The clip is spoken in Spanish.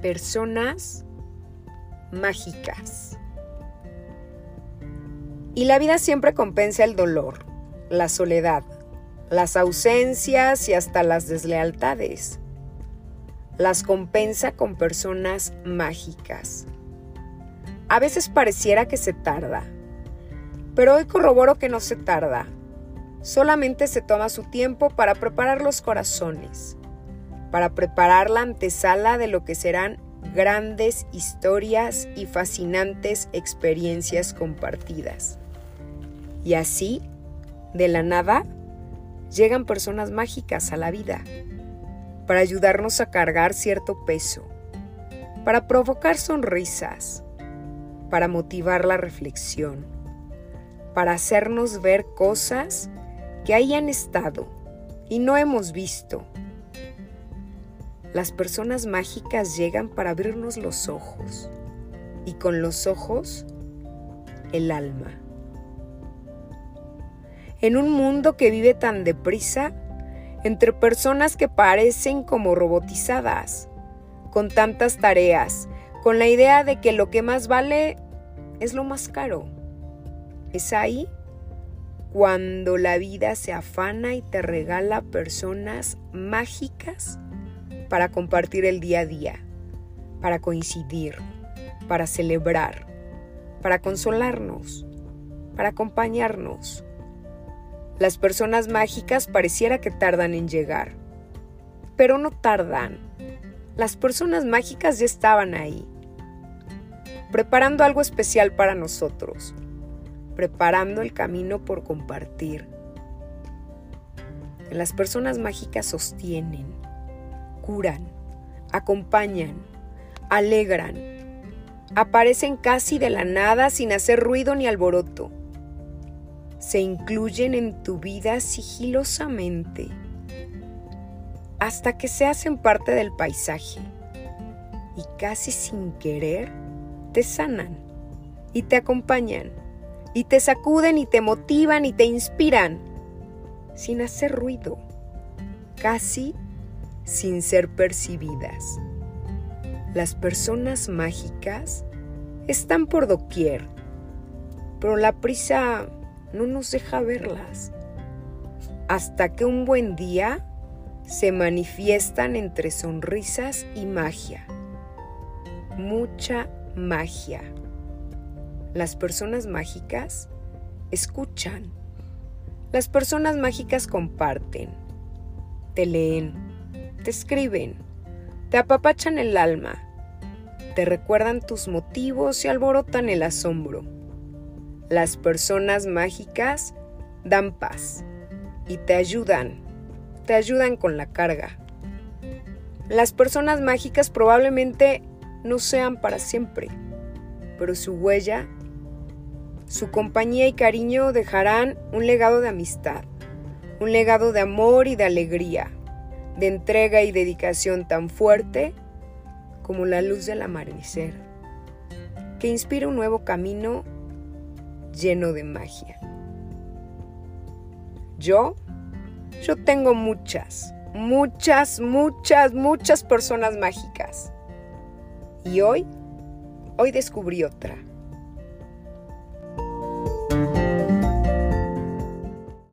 personas mágicas. Y la vida siempre compensa el dolor, la soledad, las ausencias y hasta las deslealtades. Las compensa con personas mágicas. A veces pareciera que se tarda, pero hoy corroboro que no se tarda. Solamente se toma su tiempo para preparar los corazones, para preparar la antesala de lo que serán grandes historias y fascinantes experiencias compartidas. Y así, de la nada, llegan personas mágicas a la vida para ayudarnos a cargar cierto peso, para provocar sonrisas, para motivar la reflexión, para hacernos ver cosas que ahí han estado y no hemos visto las personas mágicas llegan para abrirnos los ojos y con los ojos el alma. En un mundo que vive tan deprisa, entre personas que parecen como robotizadas, con tantas tareas, con la idea de que lo que más vale es lo más caro. Es ahí cuando la vida se afana y te regala personas mágicas para compartir el día a día, para coincidir, para celebrar, para consolarnos, para acompañarnos. Las personas mágicas pareciera que tardan en llegar, pero no tardan. Las personas mágicas ya estaban ahí, preparando algo especial para nosotros, preparando el camino por compartir. Las personas mágicas sostienen, curan, acompañan, alegran, aparecen casi de la nada sin hacer ruido ni alboroto. Se incluyen en tu vida sigilosamente hasta que se hacen parte del paisaje y casi sin querer te sanan y te acompañan y te sacuden y te motivan y te inspiran sin hacer ruido, casi sin ser percibidas. Las personas mágicas están por doquier, pero la prisa no nos deja verlas. Hasta que un buen día se manifiestan entre sonrisas y magia. Mucha magia. Las personas mágicas escuchan. Las personas mágicas comparten, te leen, te escriben, te apapachan el alma, te recuerdan tus motivos y alborotan el asombro. Las personas mágicas dan paz y te ayudan, te ayudan con la carga. Las personas mágicas probablemente no sean para siempre, pero su huella, su compañía y cariño dejarán un legado de amistad, un legado de amor y de alegría, de entrega y dedicación tan fuerte como la luz del amanecer, que inspira un nuevo camino lleno de magia. Yo, yo tengo muchas, muchas, muchas, muchas personas mágicas. Y hoy, hoy descubrí otra.